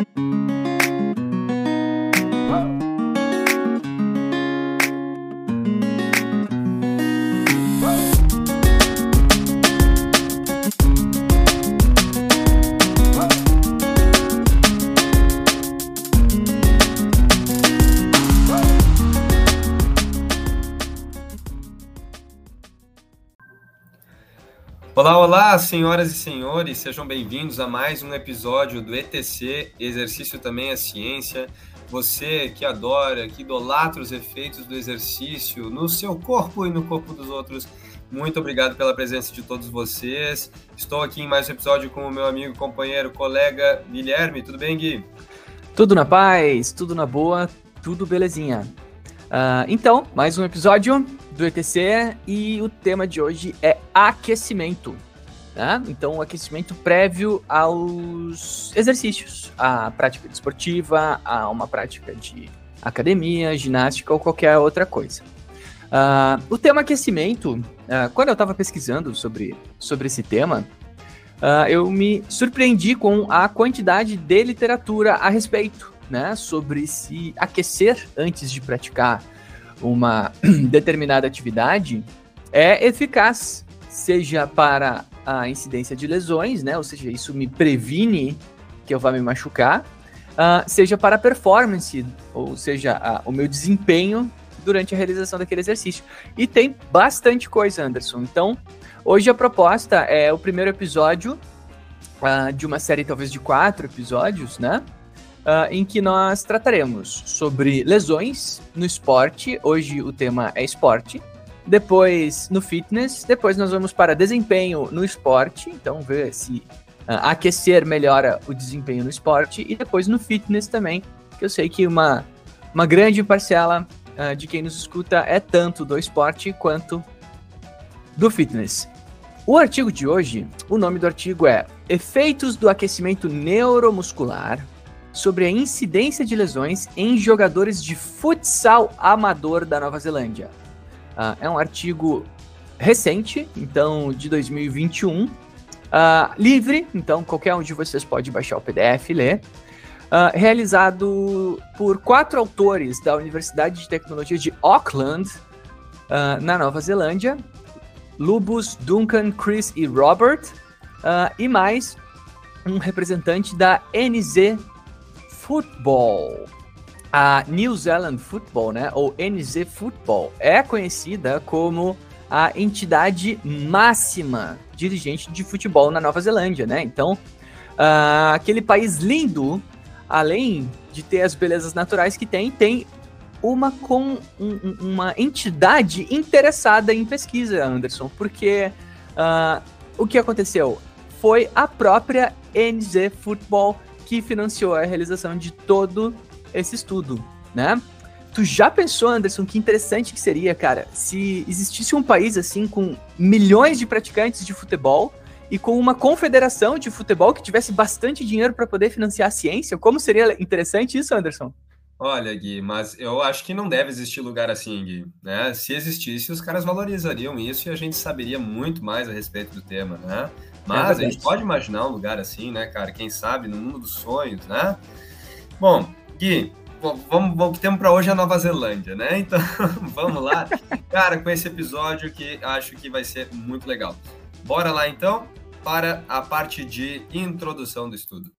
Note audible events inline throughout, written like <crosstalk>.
Olá, olá, senhoras e senhores, sejam bem-vindos a mais um episódio do ETC Exercício também é Ciência. Você que adora, que idolatra os efeitos do exercício no seu corpo e no corpo dos outros, muito obrigado pela presença de todos vocês. Estou aqui em mais um episódio com o meu amigo, companheiro, colega Guilherme. Tudo bem, Gui? Tudo na paz, tudo na boa, tudo belezinha. Uh, então, mais um episódio do ETC e o tema de hoje é aquecimento. Né? Então, o aquecimento prévio aos exercícios, à prática desportiva, a uma prática de academia, ginástica ou qualquer outra coisa. Uh, o tema aquecimento, uh, quando eu estava pesquisando sobre, sobre esse tema, uh, eu me surpreendi com a quantidade de literatura a respeito né, sobre se aquecer antes de praticar uma <clears throat> determinada atividade é eficaz, seja para a incidência de lesões, né, ou seja, isso me previne que eu vá me machucar, uh, seja para a performance, ou seja, o meu desempenho durante a realização daquele exercício. E tem bastante coisa, Anderson. Então, hoje a proposta é o primeiro episódio uh, de uma série talvez de quatro episódios, né? uh, em que nós trataremos sobre lesões no esporte. Hoje o tema é esporte. Depois no fitness. Depois nós vamos para desempenho no esporte. Então, ver se uh, aquecer melhora o desempenho no esporte. E depois no fitness também. Que eu sei que uma, uma grande parcela uh, de quem nos escuta é tanto do esporte quanto do fitness. O artigo de hoje, o nome do artigo é Efeitos do aquecimento neuromuscular sobre a incidência de lesões em jogadores de futsal amador da Nova Zelândia. Uh, é um artigo recente, então de 2021, uh, ah, livre, então qualquer um de vocês pode baixar o PDF e ler. Uh, realizado por quatro autores da Universidade de Tecnologia de Auckland, na Nova Zelândia, Lubus, Duncan, Chris e Robert, e mais um representante da NZ Football. A New Zealand Football, né, ou NZ Football, é conhecida como a entidade máxima dirigente de futebol na Nova Zelândia, né? Então, uh, aquele país lindo, além de ter as belezas naturais que tem, tem uma com um, uma entidade interessada em pesquisa, Anderson, porque uh, o que aconteceu foi a própria NZ Football que financiou a realização de todo esse estudo, né? Tu já pensou, Anderson, que interessante que seria, cara, se existisse um país assim com milhões de praticantes de futebol e com uma confederação de futebol que tivesse bastante dinheiro para poder financiar a ciência? Como seria interessante isso, Anderson? Olha, Gui, mas eu acho que não deve existir lugar assim, Gui. Né? Se existisse, os caras valorizariam isso e a gente saberia muito mais a respeito do tema, né? Mas é a gente pode imaginar um lugar assim, né, cara? Quem sabe no mundo dos sonhos, né? Bom, Gui, vamos, vamos, o temos para hoje é a Nova Zelândia, né? Então, <laughs> vamos lá. Cara, com esse episódio que acho que vai ser muito legal. Bora lá então para a parte de introdução do estudo.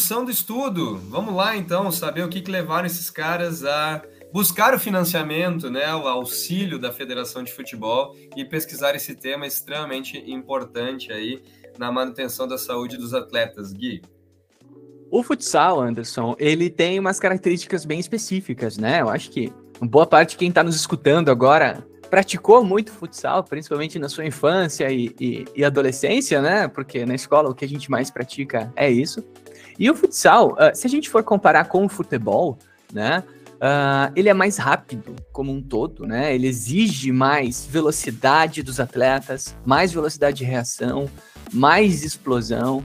Introdução do estudo. Vamos lá então saber o que, que levaram esses caras a buscar o financiamento, né, o auxílio da Federação de Futebol e pesquisar esse tema extremamente importante aí na manutenção da saúde dos atletas, Gui. O futsal, Anderson, ele tem umas características bem específicas, né? Eu acho que boa parte de quem está nos escutando agora praticou muito futsal, principalmente na sua infância e, e, e, adolescência, né? Porque na escola o que a gente mais pratica é isso. E o futsal, uh, se a gente for comparar com o futebol, né? Uh, ele é mais rápido como um todo, né? Ele exige mais velocidade dos atletas, mais velocidade de reação, mais explosão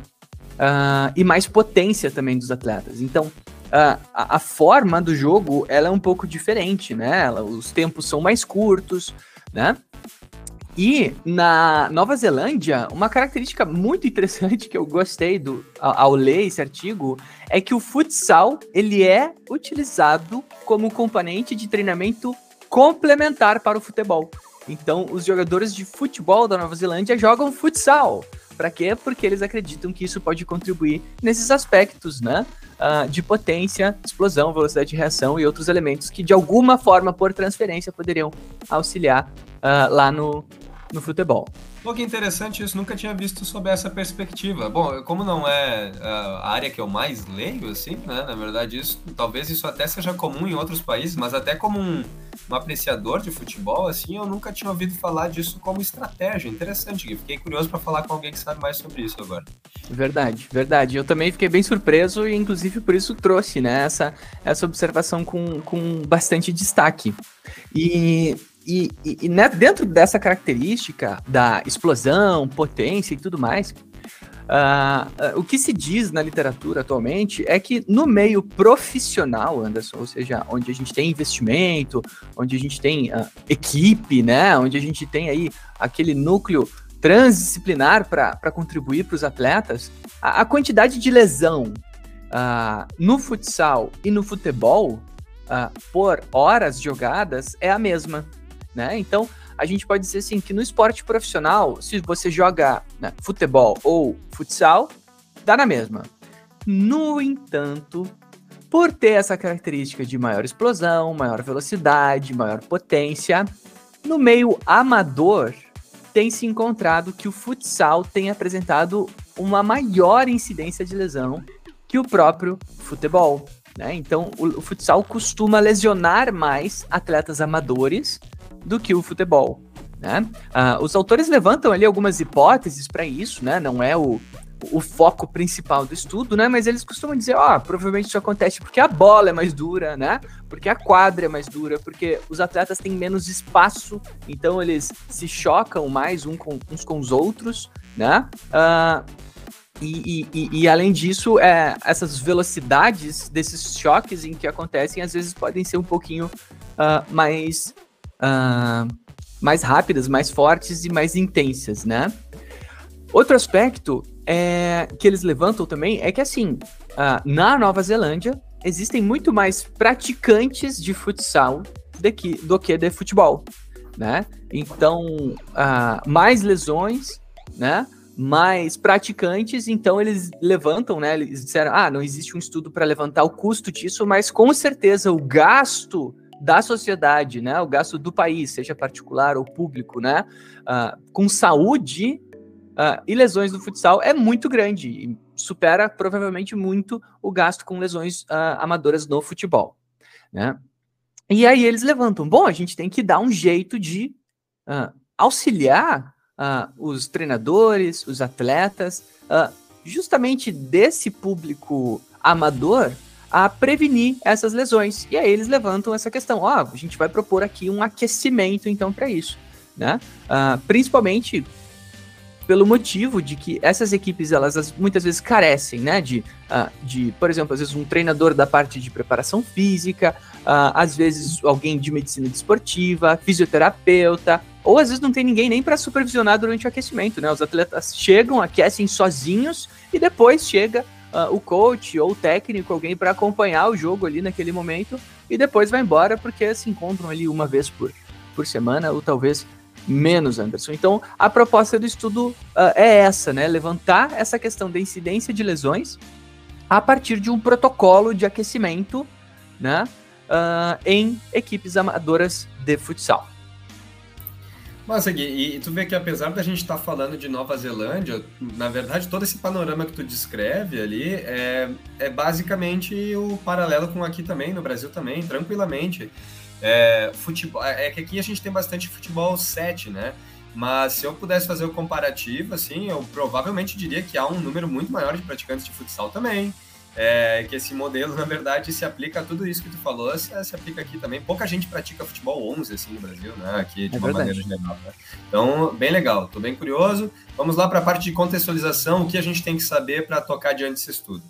uh, e mais potência também dos atletas. Então, a, a, forma do jogo ela é um pouco diferente, né? Ela, os tempos são mais curtos, né? E na Nova Zelândia, uma característica muito interessante que eu gostei do, ao, ao, ler esse artigo é que o futsal ele é utilizado como componente de treinamento complementar para o futebol. Então, os jogadores de futebol da Nova Zelândia jogam futsal. Para quê? Porque eles acreditam que isso pode contribuir nesses aspectos, né? uh, de potência, explosão, velocidade de reação e outros elementos que de alguma forma, por transferência, poderiam auxiliar uh, lá no, no futebol. Pô, que interessante isso, nunca tinha visto sob essa perspectiva. Bom, como não é a área que eu mais leio, assim, né? Na verdade, isso, talvez isso até seja comum em outros países, mas até como um, um apreciador de futebol, assim, eu nunca tinha ouvido falar disso como estratégia. Interessante, fiquei curioso para falar com alguém que sabe mais sobre isso agora. Verdade, verdade. Eu também fiquei bem surpreso e, inclusive, por isso trouxe, né, essa, essa observação com, com bastante destaque. E e, e, né, dentro dessa característica da explosão, potência e tudo mais, uh, uh, o que se diz na literatura atualmente é que no meio profissional, Anderson, ou seja, onde a gente tem investimento, onde a gente tem uh, equipe, né, onde a gente tem aí aquele núcleo transdisciplinar para contribuir para os atletas, a, a, quantidade de lesão no futsal e no futebol por horas jogadas é a mesma né? Então, a gente pode dizer assim que no esporte profissional, se você joga né, futebol ou futsal, dá na mesma. No entanto, por ter essa característica de maior explosão, maior velocidade, maior potência, no meio amador tem se encontrado que o futsal tem apresentado uma maior incidência de lesão que o próprio futebol. Né? Então, o, o futsal costuma lesionar mais atletas amadores do que o futebol. Né? Ah, os autores levantam ali algumas hipóteses para isso, né? não é o, o foco principal do estudo, né? Mas eles costumam dizer, ó, oh, provavelmente isso acontece porque a bola é mais dura, né? Porque a quadra é mais dura, porque os atletas têm menos espaço, então eles se chocam mais um com, uns com os outros, né? Uh, e, e, e, além disso, é, essas velocidades desses choques em que acontecem, às vezes podem ser um pouquinho uh, mais uh, mais rápidas, mais fortes e mais intensas, né? Outro aspecto é, que eles levantam também é que, assim, uh, na Nova Zelândia, existem muito mais praticantes de futsal do que, do que de futebol, né? Então, uh, mais lesões, né? Mais praticantes, então eles levantam, né? Eles disseram, ah, não existe um estudo para levantar o custo disso, mas com certeza o gasto da sociedade, né, o gasto do país, seja particular ou público, né, uh, com saúde uh, e lesões do futsal é muito grande e supera provavelmente muito o gasto com lesões uh, amadoras no futebol, né? E aí eles levantam, bom, a gente tem que dar um jeito de auxiliar os treinadores, os atletas, justamente desse público amador a prevenir essas lesões. E aí eles levantam essa questão, ó, a gente vai propor aqui um aquecimento então para isso, né? Uh, principalmente pelo motivo de que essas equipes elas muitas vezes carecem, né, de, uh, de, por exemplo, às vezes um treinador da parte de preparação física, uh, às vezes alguém de medicina desportiva, fisioterapeuta, ou às vezes não tem ninguém nem para supervisionar durante o aquecimento, né? Os atletas chegam, aquecem sozinhos e depois chega uh, o coach ou o técnico, alguém para acompanhar o jogo ali naquele momento e depois vai embora porque se encontram ali uma vez por, por semana ou talvez menos, Anderson. Então, a proposta do estudo uh, é essa, né? Levantar essa questão da incidência de lesões a partir de um protocolo de aquecimento, né? Uh, em equipes amadoras de futsal. Mas e, e tu vê que apesar da gente estar tá falando de Nova Zelândia, na verdade todo esse panorama que tu descreve ali é, é basicamente o paralelo com aqui também, no Brasil também, tranquilamente. É, futebol, é, é que aqui a gente tem bastante futebol 7, né? Mas se eu pudesse fazer o comparativo, assim, eu provavelmente diria que há um número muito maior de praticantes de futsal também é, que esse modelo, na verdade, se aplica a tudo isso que tu falou, se, se aplica aqui também. Pouca gente pratica futebol 11, assim, no Brasil, né? Aqui, de é uma verdade. maneira geral. Né? Então, bem legal, tô bem curioso. Vamos lá para a parte de contextualização, o que a gente tem que saber para tocar diante desse estudo.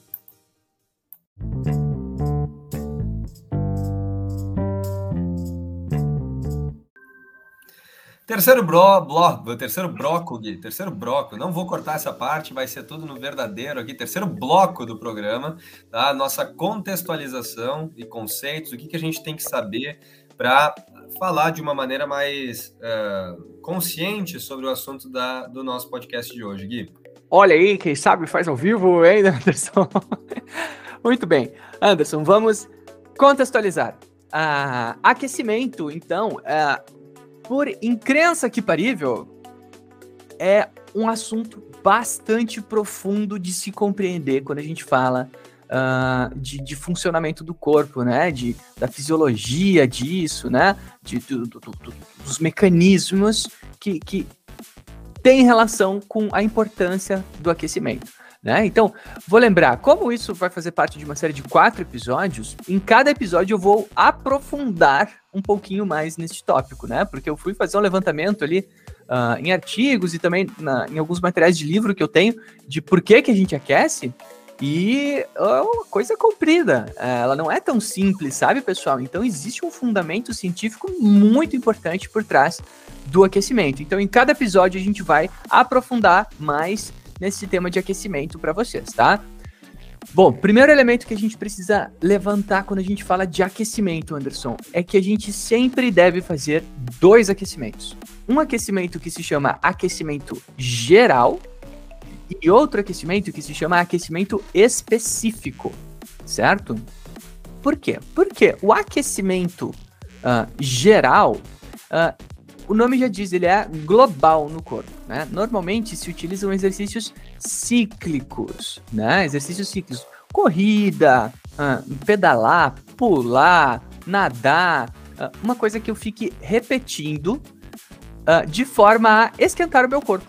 Terceiro bro, bloco, terceiro bloco, Gui, terceiro bloco. Não vou cortar essa parte, vai ser tudo no verdadeiro aqui. Terceiro bloco do programa, tá? Nossa contextualização e conceitos, o que, que a gente tem que saber para falar de uma maneira mais uh, consciente sobre o assunto da, do nosso podcast de hoje, Gui. Olha aí, quem sabe faz ao vivo, hein, <laughs> Anderson? Muito bem. Anderson, vamos contextualizar. Uh, aquecimento, então, uh, por incrença que parível, é um assunto bastante profundo de se compreender quando a gente fala uh, de, de, funcionamento do corpo, né? De, da fisiologia disso, né? De, do, do, do, dos mecanismos que, que têm relação com a importância do aquecimento. Né? Então, vou lembrar, como isso vai fazer parte de uma série de quatro episódios, em cada episódio eu vou aprofundar um pouquinho mais nesse tópico, né? Porque eu fui fazer um levantamento ali uh, em artigos e também na, em alguns materiais de livro que eu tenho de por que, que a gente aquece. E é uma coisa comprida, é, ela não é tão simples, sabe, pessoal? Então existe um fundamento científico muito importante por trás do aquecimento. Então, em cada episódio a gente vai aprofundar mais nesse tema de aquecimento para vocês, tá? Bom, primeiro elemento que a gente precisa levantar quando a gente fala de aquecimento, Anderson, é que a gente sempre deve fazer dois aquecimentos. Um aquecimento que se chama aquecimento geral e outro aquecimento que se chama aquecimento específico, certo? Por quê? Porque o aquecimento uh, geral uh, o nome já diz, ele é global no corpo, né? Normalmente se utilizam exercícios cíclicos, né? Exercícios cíclicos, corrida, uh, pedalar, pular, nadar, uh, uma coisa que eu fique repetindo uh, de forma a esquentar o meu corpo,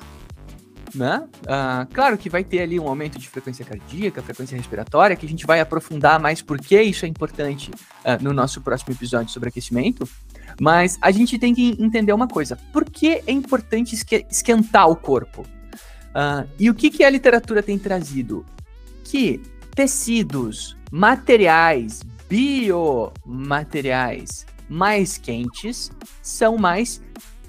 né? claro que vai ter ali um aumento de frequência cardíaca, frequência respiratória, que a gente vai aprofundar mais porque isso é importante no nosso próximo episódio sobre aquecimento. Mas a gente tem que entender uma coisa: por que é importante esquentar o corpo? Uh, e o que, que a literatura tem trazido? Que tecidos, materiais, biomateriais mais quentes são mais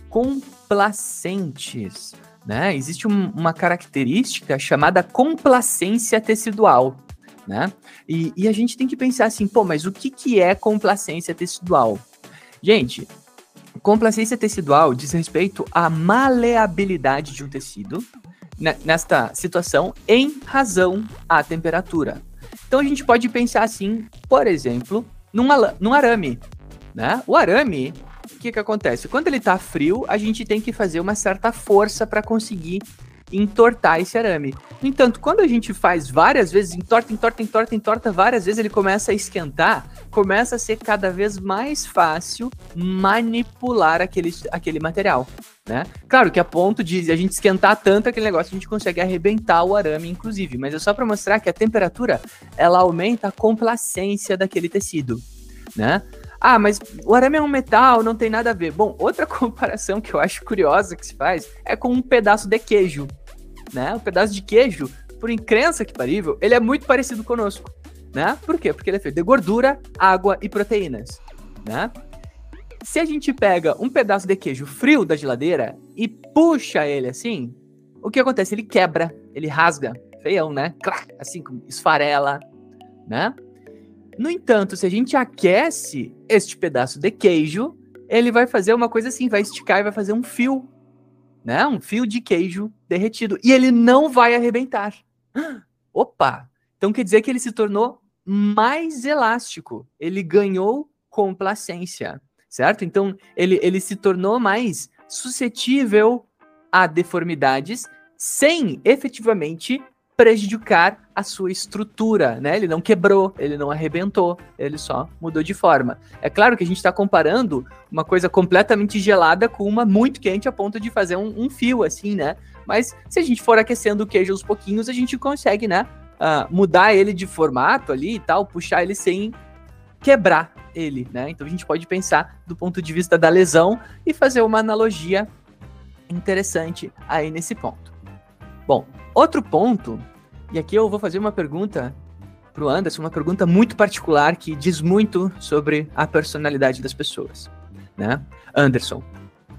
complacentes. Né? Existe um, uma característica chamada complacência tecidual. Né? E, e, a gente tem que pensar assim, pô, mas o que, que é complacência tecidual? Gente, complacência tecidual diz respeito à maleabilidade de um tecido nesta situação em razão à temperatura. Então a gente pode pensar assim, por exemplo, num, num arame. Né? O arame, o que, que acontece? Quando ele está frio, a gente tem que fazer uma certa força para conseguir entortar esse arame. No entanto, quando a gente faz várias vezes, entorta, entorta, entorta, entorta várias vezes, ele começa a esquentar, começa a ser cada vez mais fácil manipular aquele, aquele material, né? Claro que a ponto de a gente esquentar tanto aquele negócio, a gente consegue arrebentar o arame, inclusive, mas é só para mostrar que a temperatura, ela aumenta a complacência daquele tecido, né? Ah, mas o arame é um metal, não tem nada a ver. Bom, outra <laughs> comparação que eu acho curiosa que se faz é com um pedaço de queijo, né? O pedaço de queijo, por incrença que parível, ele é muito parecido conosco, né? Por quê? Porque ele é feito de gordura, água e proteínas, né? Se a gente pega um pedaço de queijo frio da geladeira e puxa ele assim, o que acontece? Ele quebra, ele rasga, feião, né? Assim, esfarela, né? No entanto, se a gente aquece este pedaço de queijo, ele vai fazer uma coisa assim, vai esticar e vai fazer um fio, né? Um fio de queijo derretido. E ele não vai arrebentar. <gasps> Opa! Então quer dizer que ele se tornou mais elástico. Ele ganhou complacência, certo? Então ele, ele se tornou mais suscetível a deformidades sem efetivamente prejudicar a sua estrutura, né? Ele não quebrou, ele não arrebentou, ele só mudou de forma. É claro que a gente está comparando uma coisa completamente gelada com uma muito quente a ponto de fazer um, um, fio, assim, né? Mas se a gente for aquecendo o queijo aos pouquinhos, a gente consegue, né? Uh, mudar ele de formato ali e tal, puxar ele sem quebrar ele, né? Então a gente pode pensar do ponto de vista da lesão e fazer uma analogia interessante aí nesse ponto. Bom, outro ponto, e aqui eu vou fazer uma pergunta pro Anderson, uma pergunta muito particular que diz muito sobre a personalidade das pessoas, né? Anderson,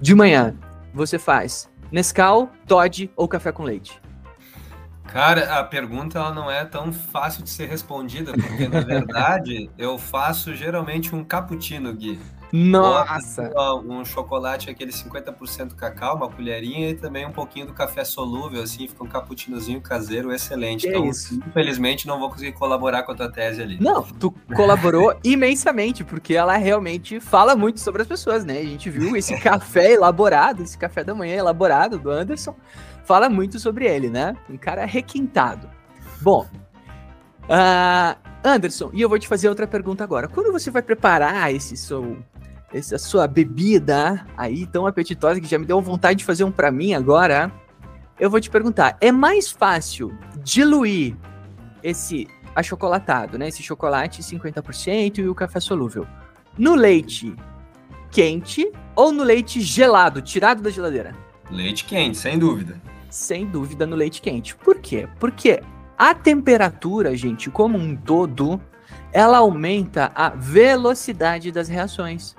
de manhã você faz Nescau, Todd ou café com leite? Cara, a pergunta ela não é tão fácil de ser respondida, porque na <laughs> verdade eu faço geralmente um cappuccino, Gui. Nossa! Um chocolate, aquele 50% cacau, uma colherinha e também um pouquinho do café solúvel, assim, fica um cappuccinozinho caseiro excelente. Que então, isso? infelizmente, não vou conseguir colaborar com a tua tese ali. Não, tu colaborou <laughs> imensamente, porque ela realmente fala muito sobre as pessoas, né? A gente viu esse <laughs> café elaborado, esse café da manhã elaborado do Anderson, fala muito sobre ele, né? Um cara requintado. Bom, uh, Anderson, e eu vou te fazer outra pergunta agora. Quando você vai preparar esse seu essa sua bebida aí tão apetitosa que já me deu vontade de fazer um para mim agora, eu vou te perguntar, é mais fácil diluir esse achocolatado, né, esse chocolate 50% e o café solúvel no leite quente ou no leite gelado, tirado da geladeira? Leite quente, sem dúvida. Sem dúvida no leite quente. Por quê? Porque a temperatura, gente, como um todo, ela aumenta a velocidade das reações.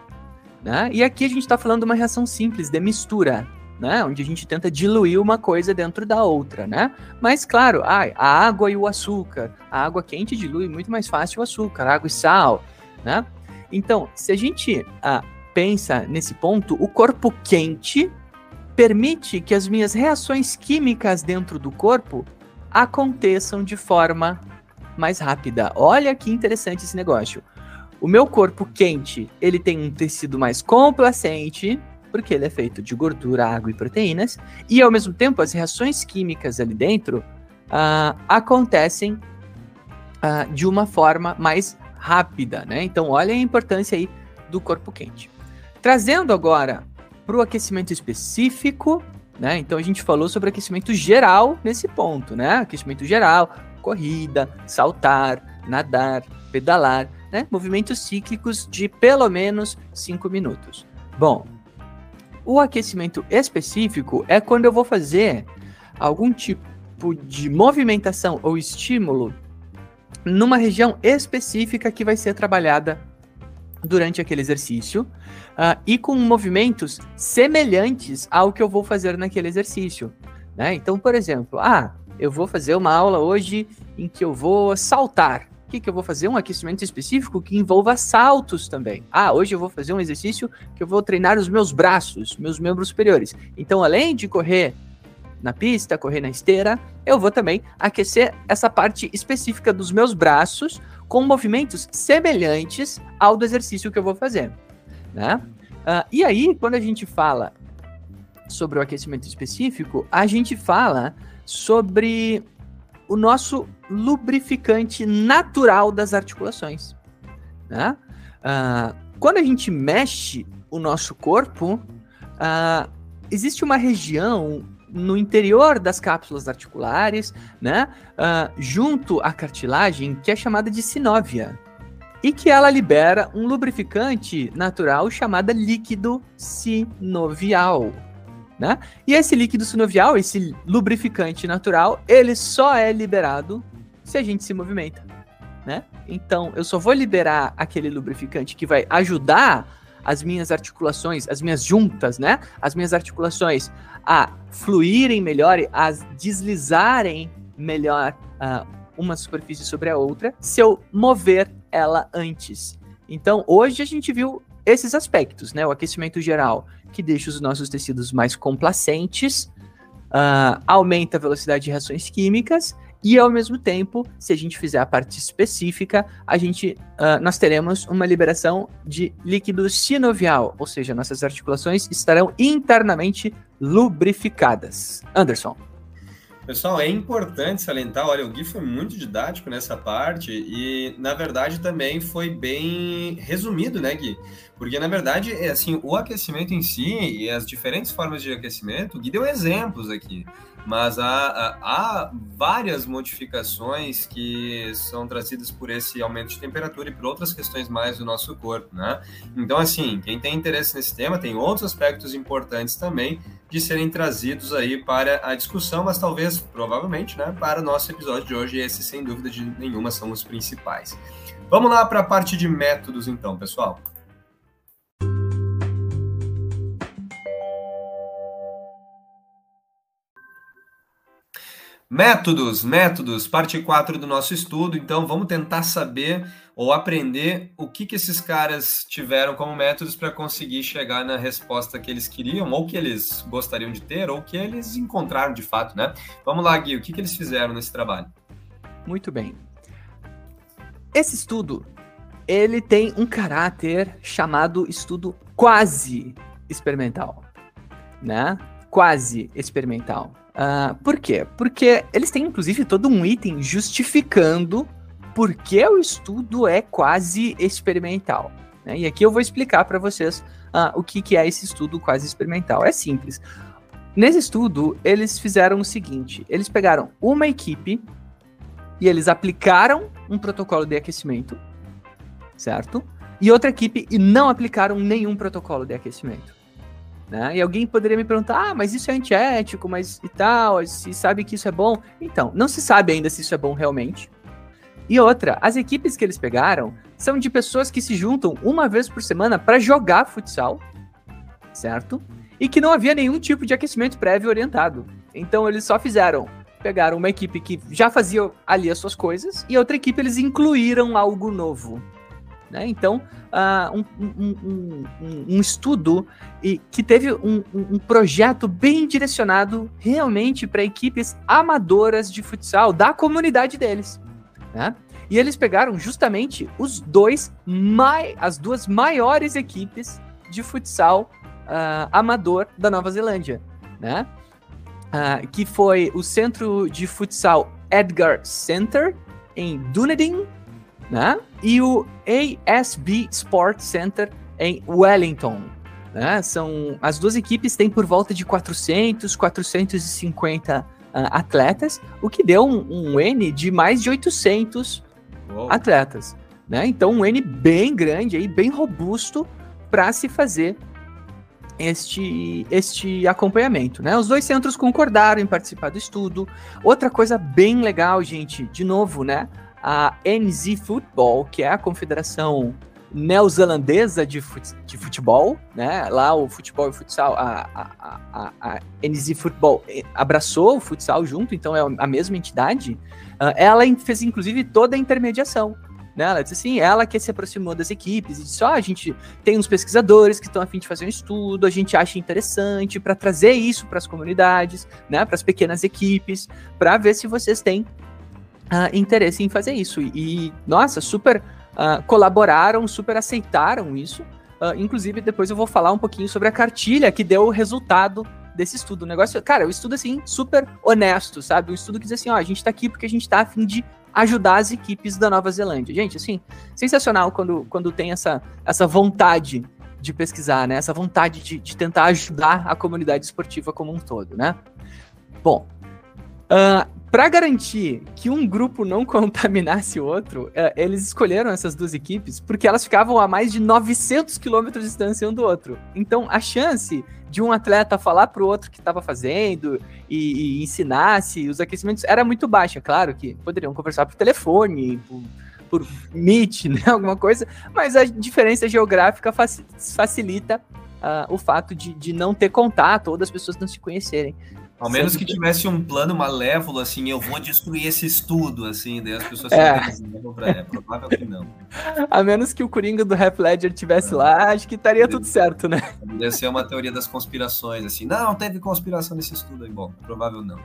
Né? E aqui a gente está falando de uma reação simples, de mistura, né? onde a gente tenta diluir uma coisa dentro da outra. Né? Mas, claro, a, água e o açúcar. A água quente dilui muito mais fácil o açúcar, água e sal. Né? Então, se a gente ah, pensa nesse ponto, o corpo quente permite que as minhas reações químicas dentro do corpo aconteçam de forma mais rápida. Olha que interessante esse negócio. O meu corpo quente, ele tem um tecido mais complacente, porque ele é feito de gordura, água e proteínas, e ao mesmo tempo as reações químicas ali dentro uh, acontecem uh, de uma forma mais rápida, né? Então, olha a importância aí do corpo quente. Trazendo agora para o aquecimento específico, né? Então a gente falou sobre aquecimento geral nesse ponto, né? Aquecimento geral, corrida, saltar, nadar, pedalar né? Movimentos cíclicos de pelo menos 5 minutos. Bom, o aquecimento específico é quando eu vou fazer algum tipo de movimentação ou estímulo numa região específica que vai ser trabalhada durante aquele exercício uh, e com movimentos semelhantes ao que eu vou fazer naquele exercício. Né? Então, por exemplo, ah, eu vou fazer uma aula hoje em que eu vou saltar que, que eu vou fazer? Um aquecimento específico que envolva saltos também. Ah, hoje eu vou fazer um exercício que eu vou treinar os meus braços, meus membros superiores. Então, além de correr na pista, correr na esteira, eu vou também aquecer essa parte específica dos meus braços com movimentos semelhantes ao do exercício que eu vou fazer. Né? Uh, e aí, quando a gente fala sobre o aquecimento específico, a gente fala sobre o nosso lubrificante natural das articulações. Né? Uh, quando a gente mexe o nosso corpo, uh, existe uma região no interior das cápsulas articulares, né, uh, junto à cartilagem, que é chamada de sinóvia, e que ela libera um lubrificante natural chamado líquido sinovial. Né? E esse líquido sinovial, esse lubrificante natural, ele só é liberado se a gente se movimenta, né? Então, eu só vou liberar aquele lubrificante que vai ajudar as minhas articulações, as minhas juntas, né? As minhas articulações a fluírem melhor, a deslizarem melhor uh, uma superfície sobre a outra, se eu mover ela antes. Então, hoje a gente viu esses aspectos, né? O aquecimento geral, que deixa os nossos tecidos mais complacentes, uh, aumenta a velocidade de reações químicas E ao mesmo tempo, se a gente fizer a parte específica, a gente, uh, nós teremos uma liberação de líquido sinovial, ou seja, nossas articulações estarão internamente lubrificadas. Anderson. Pessoal, é importante salientar, olha, o Gui foi muito didático nessa parte e, na verdade, também foi bem resumido, né, Gui? Porque, na verdade, é assim, o aquecimento em si e as diferentes formas de aquecimento, o Gui deu exemplos aqui mas há, há, várias modificações que são trazidas por esse aumento de temperatura e por outras questões mais do nosso corpo, né? Então, assim, quem tem interesse nesse tema, tem outros aspectos importantes também de serem trazidos aí para a discussão, mas talvez, provavelmente, né, para o nosso episódio de hoje, esses, sem dúvida de nenhuma, são os principais. Vamos lá para a parte de métodos, então, pessoal. Métodos, métodos, parte 4 do nosso estudo. Então, vamos tentar saber ou aprender o que, que esses caras tiveram como métodos para conseguir chegar na resposta que eles queriam, ou que eles gostariam de ter, ou que eles encontraram de fato, né? Vamos lá, Gui, o que, que eles fizeram nesse trabalho? Muito bem. Esse estudo, ele tem um caráter chamado estudo quase experimental, né? Quase experimental. Uh, por quê? Porque eles têm, inclusive, todo um item justificando por que o estudo é quase experimental. Né? E aqui eu vou explicar para vocês uh, o que, que é esse estudo quase experimental. É simples. Nesse estudo, eles fizeram o seguinte: eles pegaram uma equipe e eles aplicaram um protocolo de aquecimento, certo? E outra equipe e não aplicaram nenhum protocolo de aquecimento. Né? E alguém poderia me perguntar, ah, mas isso é antiético, mas e tal, se sabe que isso é bom. Então, não se sabe ainda se isso é bom realmente. E outra, as equipes que eles pegaram são de pessoas que se juntam uma vez por semana para jogar futsal, certo? E que não havia nenhum tipo de aquecimento prévio orientado. Então eles só fizeram, pegaram uma equipe que já fazia ali as suas coisas e outra equipe eles incluíram algo novo. Né? Então, uh, um, um, um, um, estudo e, que teve um, projeto bem direcionado realmente para equipes amadoras de futsal da comunidade deles. Né? E eles pegaram justamente os dois mai as duas maiores equipes de futsal uh, amador da Nova Zelândia, né? Uh, que foi o Centro de Futsal Edgar Center em Dunedin, né? E o ASB Sport Center em Wellington. Né? São as duas equipes têm por volta de 400, 450 uh, atletas, o que deu um, um, N de mais de 800 Uou. atletas. Né? Então um N bem grande aí, bem robusto para se fazer este, este acompanhamento, né? Os dois centros concordaram em participar do estudo. Outra coisa bem legal, gente, de novo, né? A NZ Football, que é a confederação neozelandesa de, fut de futebol, né? Lá o futebol e o futsal, a, a, a, a NZ Football eh, abraçou o futsal junto, então é a mesma entidade. Uh, ela fez inclusive toda a intermediação. Né? Ela disse assim, ela que se aproximou das equipes e disse: oh, a gente tem uns pesquisadores que estão a fim de fazer um estudo, a gente acha interessante para trazer isso para as comunidades, né? Para as pequenas equipes, para ver se vocês têm uh, interesse em fazer isso. E, nossa, super uh, colaboraram, super aceitaram isso. Uh, inclusive, depois eu vou falar um pouquinho sobre a cartilha que deu o resultado desse estudo. O negócio, cara, o estudo assim, super honesto, sabe? Um estudo que diz assim: ó, a gente tá aqui porque a gente tá a fim de ajudar as equipes da Nova Zelândia. Gente, assim, sensacional quando, quando tem essa, essa vontade de pesquisar, né? Essa vontade de, de tentar ajudar a comunidade esportiva como um todo, né? Bom, uh, para garantir que um grupo não <laughs> contaminasse o outro, é, eles escolheram essas duas equipes porque elas ficavam a mais de 900 quilômetros de distância um do outro. Então, a chance de um atleta falar para o outro que estava fazendo e, e ensinasse os aquecimentos era muito baixa. Claro que poderiam conversar por telefone, por, por Meet, <laughs> né, alguma coisa, mas a diferença geográfica facilita uh, o fato de, de não ter contato ou das pessoas não se conhecerem. Ao menos que tivesse um plano malévolo, assim, eu vou destruir esse estudo, assim, daí as pessoas é. pra... é provável que não. <laughs> A menos que o Coringa do Half Ledger tivesse é. lá, acho que estaria tudo certo, né? Deve ser uma teoria das conspirações, assim, não, teve conspiração nesse estudo aí, bom, provável não.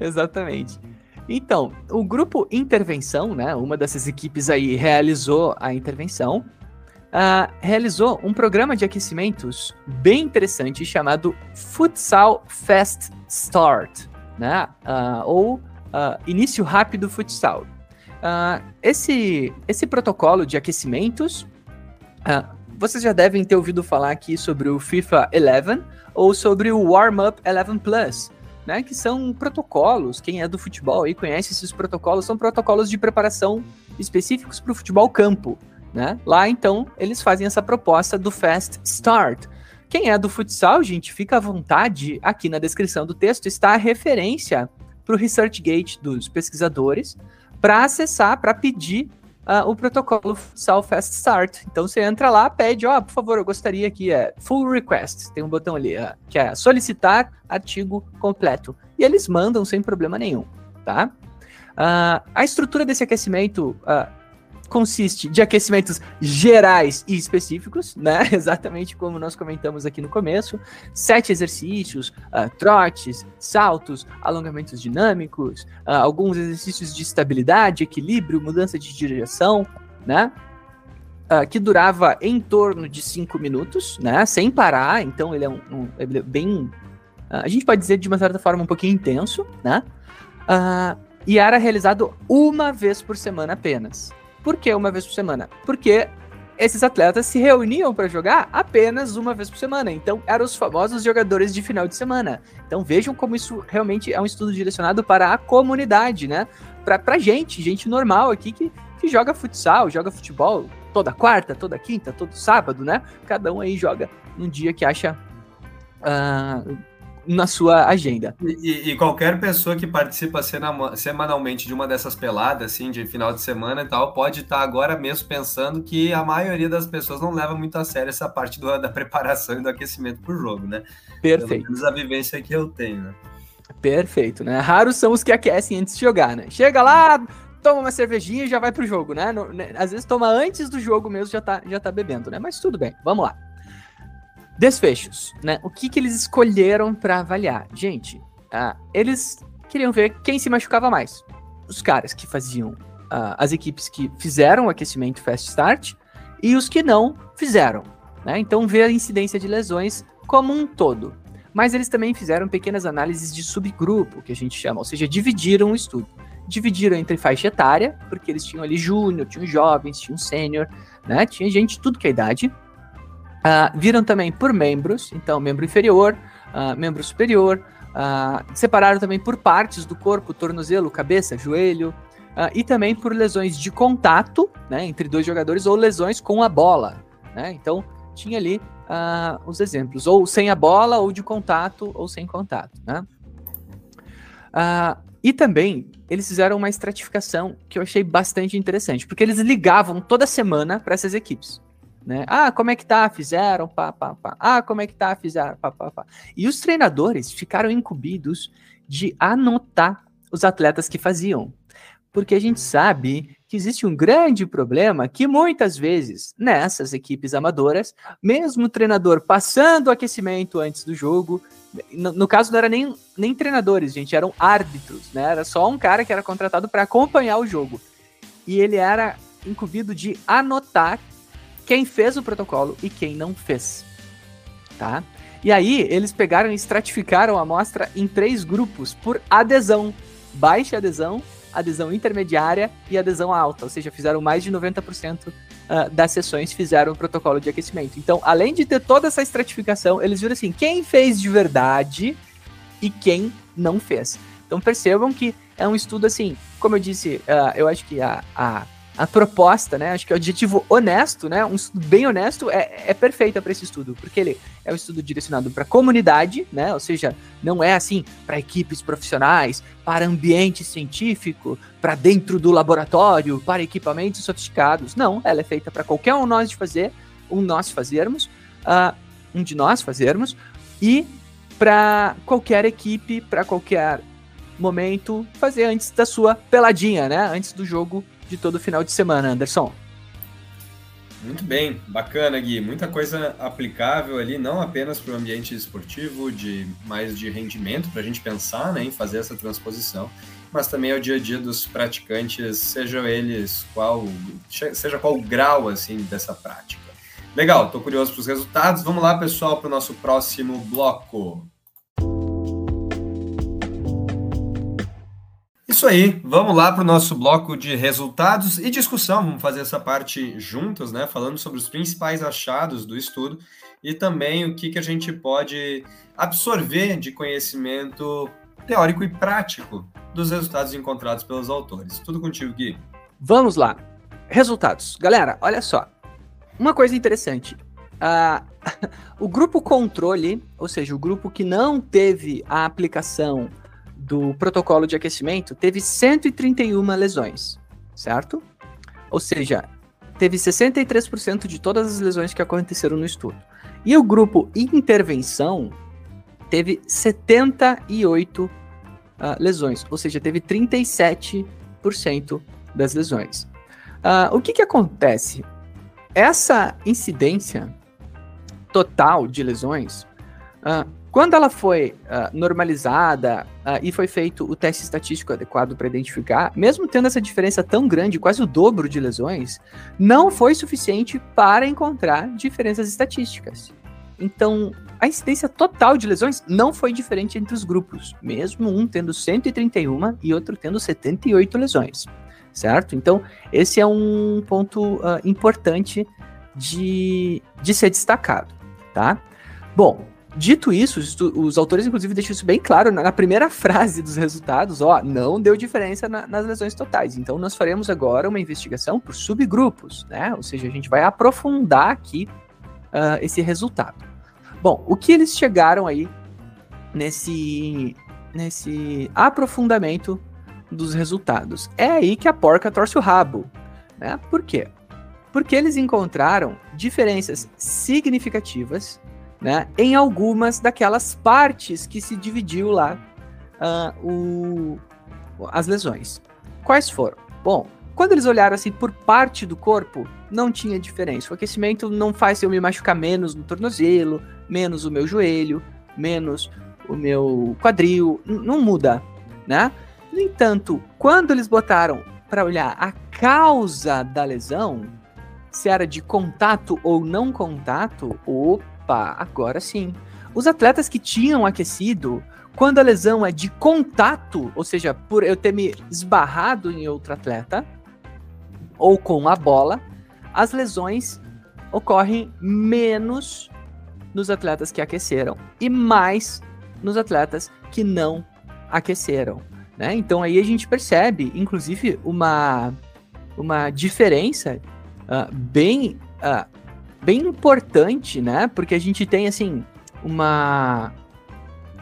Exatamente. Então, o grupo Intervenção, né, uma dessas equipes aí realizou a intervenção, uh, realizou um programa de aquecimentos bem interessante chamado Futsal Fast Start, né, uh, ou uh, Início Rápido Futsal. esse, esse protocolo de aquecimentos, vocês já devem ter ouvido falar aqui sobre o FIFA 11 ou sobre o Warm Up 11 Plus, né, que são protocolos. Quem é do futebol aí conhece esses protocolos, são protocolos de preparação específicos para o futebol campo. Né? Lá, então, eles fazem essa proposta do Fast Start. Quem é do futsal, gente, fica à vontade. Aqui na descrição do texto está a referência para o ResearchGate dos pesquisadores para acessar, para pedir uh, o protocolo Futsal Fast Start. Então você entra lá, pede, ó, oh, por favor, eu gostaria que é full request, tem um botão ali, uh, que é solicitar artigo completo. E eles mandam sem problema nenhum, tá? Uh, a estrutura desse aquecimento consiste de aquecimentos gerais e específicos, né? <laughs> Exatamente como nós comentamos aqui no começo. Sete exercícios, uh, trotes, saltos, alongamentos dinâmicos, uh, alguns exercícios de estabilidade, equilíbrio, mudança de direção, né? Uh, que durava em torno de cinco minutos, né? Sem parar. Então ele é, um, um ele é bem, a gente pode dizer de uma certa forma um pouquinho intenso, né? e era realizado uma vez por semana apenas. Por que uma vez por semana? Porque esses atletas se reuniam para jogar apenas uma vez por semana. Então, eram os famosos jogadores de final de semana. Então, vejam como isso realmente é um estudo direcionado para a comunidade, né? Pra, pra gente, gente normal aqui que, que joga futsal, joga futebol toda quarta, toda quinta, todo sábado, né? Cada um aí joga num dia que acha uh, na sua agenda. E, e, qualquer pessoa que participa semanalmente de uma dessas peladas, assim, de final de semana e tal, pode estar agora mesmo pensando que a maioria das pessoas não leva muito a sério essa parte do, da preparação e do aquecimento para o jogo, né? Perfeito. Pelo menos a vivência que eu tenho, né? Perfeito, né? Raros são os que aquecem antes de jogar, né? Chega lá, toma uma cervejinha e já vai pro jogo, né? né? Às vezes toma antes do jogo mesmo, já tá, já tá bebendo, né? Mas tudo bem, vamos lá. Desfechos, né? O que, que eles escolheram para avaliar? Gente, uh, eles queriam ver quem se machucava mais. Os caras que faziam, uh, as equipes que fizeram o aquecimento fast start e os que não fizeram. Né? Então, ver a incidência de lesões como um todo. Mas eles também fizeram pequenas análises de subgrupo, que a gente chama, ou seja, dividiram o estudo. Dividiram entre faixa etária, porque eles tinham ali júnior, tinham jovens, tinham sênior, né? Tinha gente tudo que é idade. Uh, viram também por membros, então membro inferior, uh, membro superior, uh, separaram também por partes do corpo, tornozelo, cabeça, joelho, e também por lesões de contato, né, entre dois jogadores, ou lesões com a bola, né, então tinha ali os exemplos, ou sem a bola, ou de contato, ou sem contato, né. e também eles fizeram uma estratificação que eu achei bastante interessante, porque eles ligavam toda semana para essas equipes. Né? Ah, como é que tá? Fizeram, pá, pá, pá. Ah, como é que tá? Fizeram, pá, pá, pá. E os treinadores ficaram incumbidos de anotar os atletas que faziam. Porque a gente sabe que existe um grande problema que muitas vezes nessas equipes amadoras, mesmo o treinador passando o aquecimento antes do jogo, no, no, caso não era nem, nem treinadores, gente, eram árbitros, né? Era só um cara que era contratado para acompanhar o jogo. E ele era incumbido de anotar quem fez o protocolo e quem não fez. Tá? E aí, eles pegaram e estratificaram a amostra em três grupos por adesão: baixa adesão, adesão intermediária e adesão alta, ou seja, fizeram mais de 90% uh, das sessões fizeram o protocolo de aquecimento. Então, além de ter toda essa estratificação, eles viram assim, quem fez de verdade e quem não fez. Então percebam que é um estudo assim, como eu disse, uh, eu acho que a, a a proposta, né? Acho que o adjetivo honesto, né? Um estudo bem honesto é, é perfeita para esse estudo, porque ele é um estudo direcionado para a comunidade, né? Ou seja, não é assim para equipes profissionais, para ambiente científico, para dentro do laboratório, para equipamentos sofisticados. Não, ela é feita para qualquer um nós de fazer, um nós fazermos, uh, um de nós fazermos e para qualquer equipe, para qualquer momento fazer antes da sua peladinha, né? Antes do jogo de todo final de semana, Anderson. Muito bem, bacana, Gui. Muita coisa aplicável ali, não apenas para o ambiente esportivo, de mais de rendimento, para a gente pensar né, em fazer essa transposição. mas também ao dia a dia dos praticantes, sejam eles qual, seja qual grau assim dessa prática. Legal, estou curioso para os resultados. Vamos lá, pessoal, para o nosso próximo bloco. Isso aí, vamos lá para o nosso bloco de resultados e discussão. Vamos fazer essa parte juntos, né? Falando sobre os principais achados do estudo e também o que, que a gente pode absorver de conhecimento teórico e prático dos resultados encontrados pelos autores. Tudo contigo, Gui. Vamos lá. Resultados. Galera, olha só. Uma coisa interessante. Uh, <laughs> o grupo controle, ou seja, o grupo que não teve a aplicação do protocolo de aquecimento, teve 131 lesões, certo? Ou seja, teve 63% de todas as lesões que aconteceram no estudo. E o grupo intervenção teve 78 uh, ah, lesões, ou seja, teve 37% das lesões. Uh, o que, que acontece? Essa incidência total de lesões, uh, quando ela foi uh, normalizada uh, e foi feito o teste estatístico adequado para identificar, mesmo tendo essa diferença tão grande, quase o dobro de lesões, não foi suficiente para encontrar diferenças estatísticas. Então, a incidência total de lesões não foi diferente entre os grupos, mesmo um tendo 131 e outro tendo 78 lesões certo? Então, esse é um ponto uh, importante de, de ser destacado, tá? Bom, dito isso, os, autores, inclusive, deixam isso bem claro na, na, primeira <laughs> frase dos resultados, ó, não deu diferença na, nas lesões totais. Então, nós faremos agora uma investigação por subgrupos, né? Ou seja, a gente vai aprofundar aqui uh, esse resultado. Bom, o que eles chegaram aí nesse, nesse aprofundamento dos resultados. É aí que a porca torce o rabo. Né? Por quê? Porque eles encontraram diferenças significativas né, em algumas daquelas partes que se dividiu lá uh, o, as lesões. Quais foram? Bom, quando eles olharam assim por parte do corpo, não tinha diferença. O aquecimento não faz eu me machucar menos no tornozelo, menos o meu joelho, menos o meu quadril, não muda, né? No entanto, quando eles botaram para olhar a causa da lesão, se era de contato ou não contato, opa, agora sim. Os atletas que tinham aquecido, quando a lesão é de contato, ou seja, por eu ter me esbarrado em outro atleta, ou com a bola, as lesões ocorrem menos nos atletas que aqueceram e mais nos atletas que não aqueceram. Né? Então aí a gente percebe, inclusive, uma, uma diferença uh, bem, uh, bem importante, né? Porque a gente tem assim uma,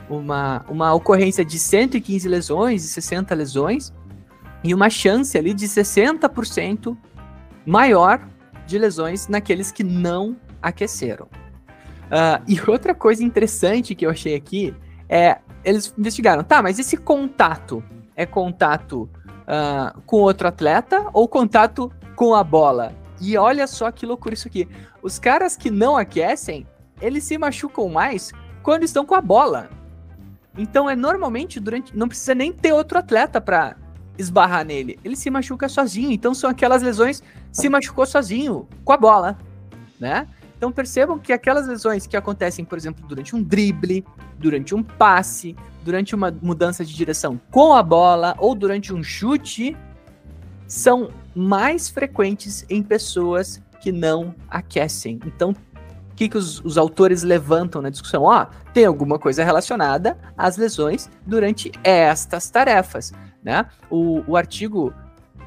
uma, uma ocorrência de 115 lesões e 60 lesões e uma chance ali de 60% maior de lesões naqueles que não aqueceram. Uh, e outra coisa interessante que eu achei aqui é eles investigaram, tá, mas esse contato é contato uh, com outro atleta ou contato com a bola? E olha só que loucura isso aqui. Os caras que não aquecem, eles se machucam mais quando estão com a bola. Então é normalmente durante. Não precisa nem ter outro atleta para esbarrar nele. Ele se machuca sozinho. Então são aquelas lesões se machucou sozinho com a bola, né? Então percebam que aquelas lesões que acontecem, por exemplo, durante um drible, durante um passe, durante uma mudança de direção com a bola ou durante um chute, são mais frequentes em pessoas que não aquecem. Então, o que, que os, os autores levantam na discussão? Ó, oh, tem alguma coisa relacionada às lesões durante estas tarefas. Né? O, o artigo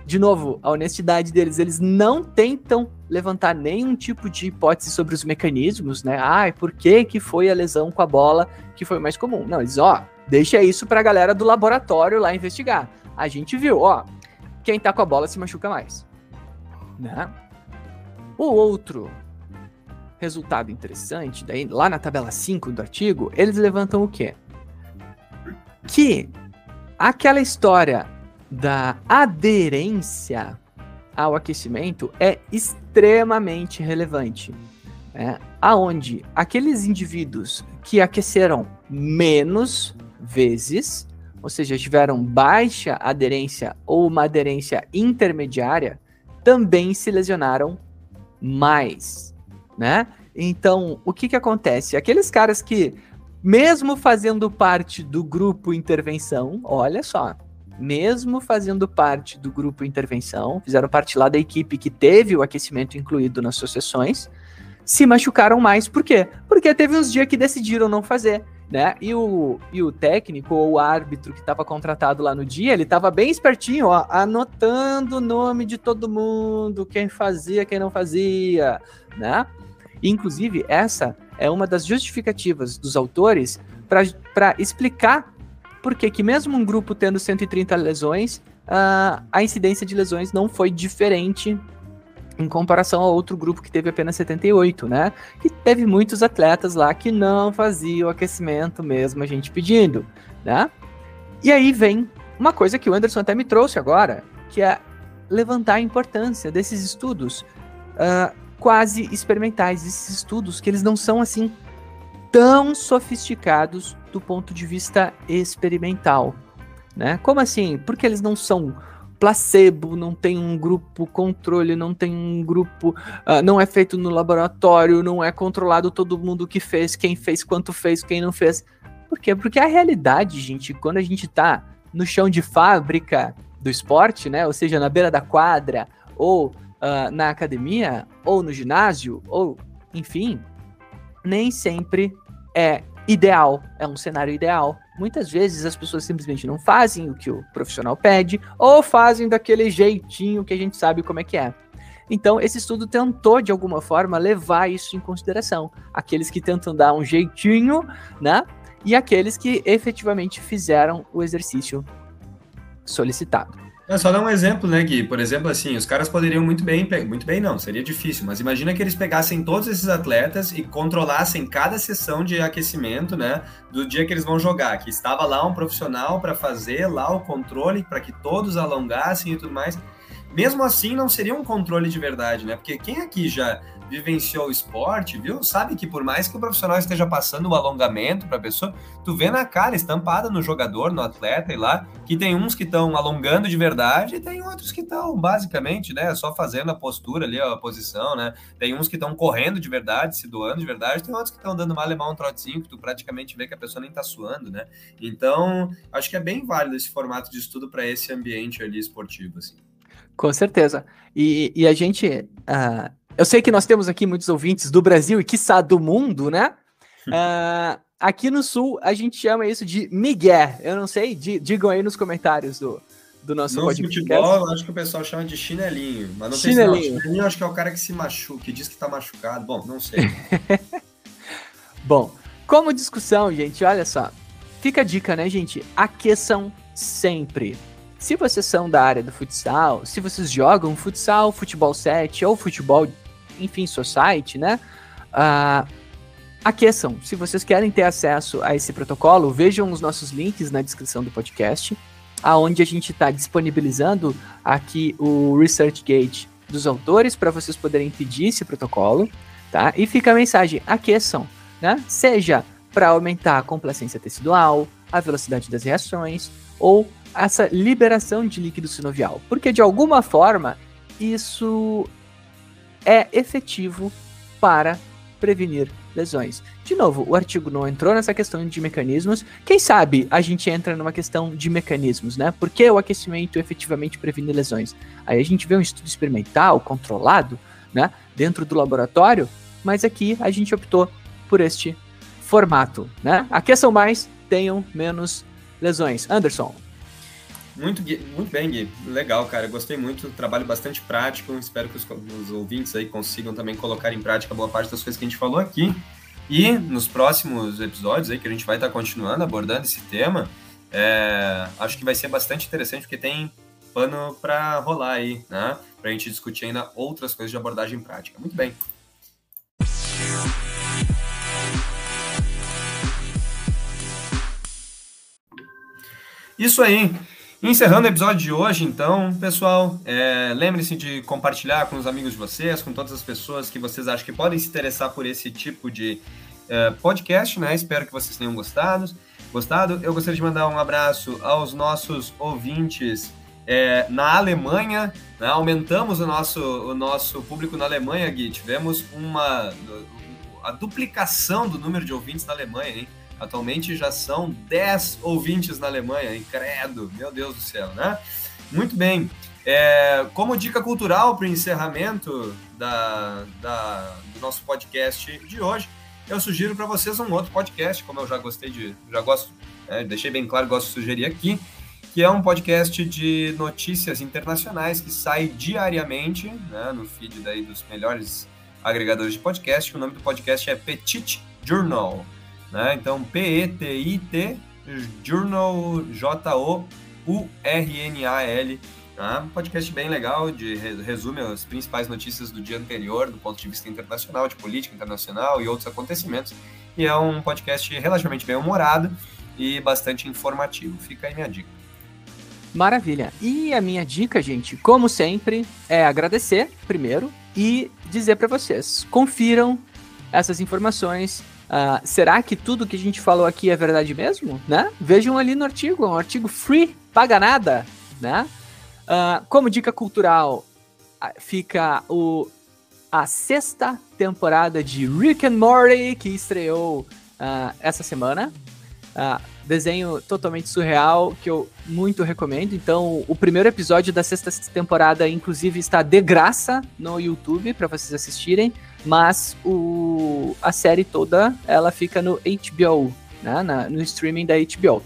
de novo, a honestidade deles, eles não tentam levantar nenhum tipo de hipótese sobre os mecanismos, né? Ah, por que que foi a lesão com a bola que foi mais comum? Não, eles, ó, deixa isso pra galera do laboratório lá investigar. A gente viu, ó, quem tá com a bola se machuca mais, né? O outro resultado interessante, daí lá na tabela 5 do artigo, eles levantam o quê? Que aquela história da aderência ao aquecimento é extremamente relevante. Né? Aonde aqueles indivíduos que aqueceram menos vezes ou seja, tiveram baixa aderência ou uma aderência intermediária, também se lesionaram mais, né? Então, o que que acontece? Aqueles caras que, mesmo fazendo parte do grupo intervenção, olha só, mesmo fazendo parte do grupo intervenção, fizeram parte lá da equipe que teve o aquecimento incluído nas suas sessões, se machucaram mais. Por quê? Porque teve uns dias que decidiram não fazer. Né? E o, e o técnico ou o árbitro que estava contratado lá no dia, ele estava bem espertinho, ó, anotando o nome de todo mundo, quem fazia, quem não fazia, né? inclusive, essa é uma das justificativas dos autores para explicar por que, mesmo um grupo tendo 130 lesões, uh, a incidência de lesões não foi diferente em comparação a outro grupo que teve apenas 78, né? Que teve muitos atletas lá que não faziam aquecimento mesmo a gente pedindo, né? E aí vem uma coisa que o Anderson até me trouxe agora, que é levantar a importância desses estudos uh, quase experimentais, esses estudos que eles não são assim tão sofisticados do ponto de vista experimental, né? Como assim? Porque eles não são placebo, não tem um grupo controle, não tem um grupo, uh, não é feito no laboratório, não é controlado todo mundo que fez, quem fez, quanto fez, quem não fez. Por quê? Porque a realidade, gente, quando a gente tá no chão de fábrica do esporte, né, ou seja, na beira da quadra, ou uh, na academia, ou no ginásio, ou enfim, nem sempre é ideal, é um cenário ideal. Muitas vezes as pessoas simplesmente não fazem o que o profissional pede ou fazem daquele jeitinho que a gente sabe como é que é. Então, esse estudo tentou, de alguma forma, levar isso em consideração. Aqueles que tentam dar um jeitinho, né? E aqueles que efetivamente fizeram o exercício solicitado. É só dar um exemplo, né, Gui? Por exemplo, assim, os caras poderiam muito bem, muito bem não, seria difícil, mas imagina que eles pegassem todos esses atletas e controlassem cada sessão de aquecimento, né, do dia que eles vão jogar, que estava lá um profissional para fazer lá o controle, para que todos alongassem e tudo mais. Mesmo assim, não seria um controle de verdade, né? Porque quem aqui já vivenciou o esporte, viu? Sabe que por mais que o profissional esteja passando o alongamento para a pessoa, tu vê na cara estampada no jogador, no atleta e lá, que tem uns que estão alongando de verdade e tem outros que estão basicamente, né, só fazendo a postura ali, a posição, né? Tem uns que estão correndo de verdade, se doando de verdade, tem outros que estão dando mal um trotezinho que tu praticamente vê que a pessoa nem tá suando, né? Então, acho que é bem válido esse formato de estudo para esse ambiente ali esportivo, assim. Com certeza. E, e a gente, uh, eu sei que nós temos aqui muitos ouvintes do Brasil e, quiçá, do mundo, né? Uh, aqui no Sul, a gente chama isso de Miguel. Eu não sei, digam aí nos comentários do, do nosso no podcast. futebol, acho que o pessoal chama de chinelinho. Mas não chinelinho. tem chinelinho, acho que é o cara que se machuca, que diz que tá machucado. Bom, não sei. <laughs> Bom, como discussão, gente, olha só. Fica a dica, né, gente? Aqueçam sempre. Se vocês são da área do futsal, se vocês jogam futsal, futebol 7 ou futebol enfim, society, né? Uh, aqueçam. Se vocês querem ter acesso a esse protocolo, vejam os nossos links na descrição do podcast, aonde a gente está disponibilizando aqui o ResearchGate dos autores para vocês poderem pedir esse protocolo, tá? E fica a mensagem: aqueçam, né? Seja para aumentar a complacência tecidual, a velocidade das reações ou essa liberação de líquido sinovial, porque de alguma forma isso é efetivo para prevenir lesões. De novo, o artigo não entrou nessa questão de mecanismos. Quem sabe a gente entra numa questão de mecanismos, né? Por que o aquecimento efetivamente previne lesões? Aí a gente vê um estudo experimental controlado, né, dentro do laboratório, mas aqui a gente optou por este formato, né? Aqueçam mais, tenham menos lesões. Anderson, muito, muito bem, Gui. Legal, cara. Gostei muito. Trabalho bastante prático. Espero que os, os, ouvintes aí consigam também colocar em prática boa parte das coisas que a gente falou aqui. E nos próximos episódios aí, que a gente vai estar continuando abordando esse tema, é, acho que vai ser bastante interessante, porque tem pano para rolar aí, né? Para a gente discutir ainda outras coisas de abordagem prática. Muito bem. Isso aí. Encerrando o episódio de hoje, então, pessoal, é, lembre-se de compartilhar com os amigos de vocês, com todas as pessoas que vocês acham que podem se interessar por esse tipo de é, podcast, né? Espero que vocês tenham gostado. gostado. Eu gostaria de mandar um abraço aos nossos ouvintes é, na Alemanha. Né? Aumentamos o nosso, o nosso público na Alemanha, Gui. Tivemos uma a duplicação do número de ouvintes na Alemanha, hein? Atualmente já são 10 ouvintes na Alemanha, incredo, meu Deus do céu, né? Muito bem. É, como dica cultural para o encerramento da, da, do nosso podcast de hoje, eu sugiro para vocês um outro podcast, como eu já gostei de, já gosto, é, deixei bem claro, gosto de sugerir aqui, que é um podcast de notícias internacionais que sai diariamente né, no feed daí dos melhores agregadores de podcast. O nome do podcast é Petit Journal, né? Então P-E-T-I-T Journal J-O-U-R-N-A-L Tá? Um podcast bem legal, de resume as principais notícias do dia anterior, do ponto de vista internacional, de política internacional e outros acontecimentos. E é um podcast relativamente bem humorado e bastante informativo. Fica aí minha dica. Maravilha. E a minha dica, gente, como sempre, é agradecer primeiro e dizer para vocês: confiram essas informações. Uh, será que tudo que a gente falou aqui é verdade mesmo? Né? Vejam ali no artigo, é um artigo free, paga nada, né? Uh, como dica cultural, fica o, a sexta temporada de Rick and Morty, que estreou uh, essa semana. Desenho totalmente surreal, que eu muito recomendo. Então, o primeiro episódio da sexta temporada, inclusive, está de graça no YouTube para vocês assistirem. Mas o, a série toda, ela fica no HBO, né, na, no streaming da HBO.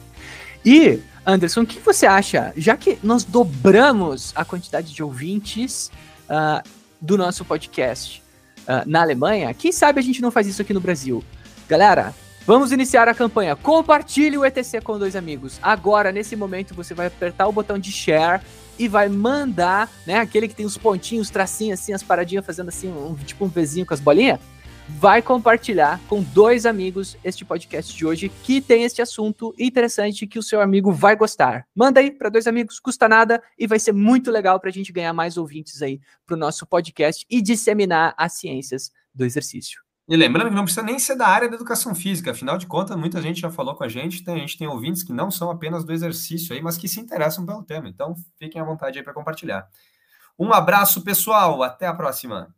E Anderson, o que você acha? Já que nós dobramos a quantidade de ouvintes uh, do nosso podcast uh, na Alemanha, quem sabe a gente não faz isso aqui no Brasil? Galera, vamos iniciar a campanha. Compartilhe o ETC com dois amigos. Agora, nesse momento, você vai apertar o botão de share e vai mandar, né, aquele que tem os pontinhos, tracinhos assim, as paradinhas fazendo assim, um, tipo um vizinho com as bolinhas vai compartilhar com dois amigos este podcast de hoje que tem este assunto interessante que o seu amigo vai gostar. Manda aí para dois amigos, custa nada e vai ser muito legal para a gente ganhar mais ouvintes aí para o nosso podcast e disseminar as ciências do exercício. E lembrando que não precisa nem ser da área da educação física, afinal de contas, muita gente já falou com a gente, tem, a gente tem ouvintes que não são apenas do exercício aí, mas que se interessam pelo tema. Então, fiquem à vontade aí para compartilhar. Um abraço, pessoal, até a próxima.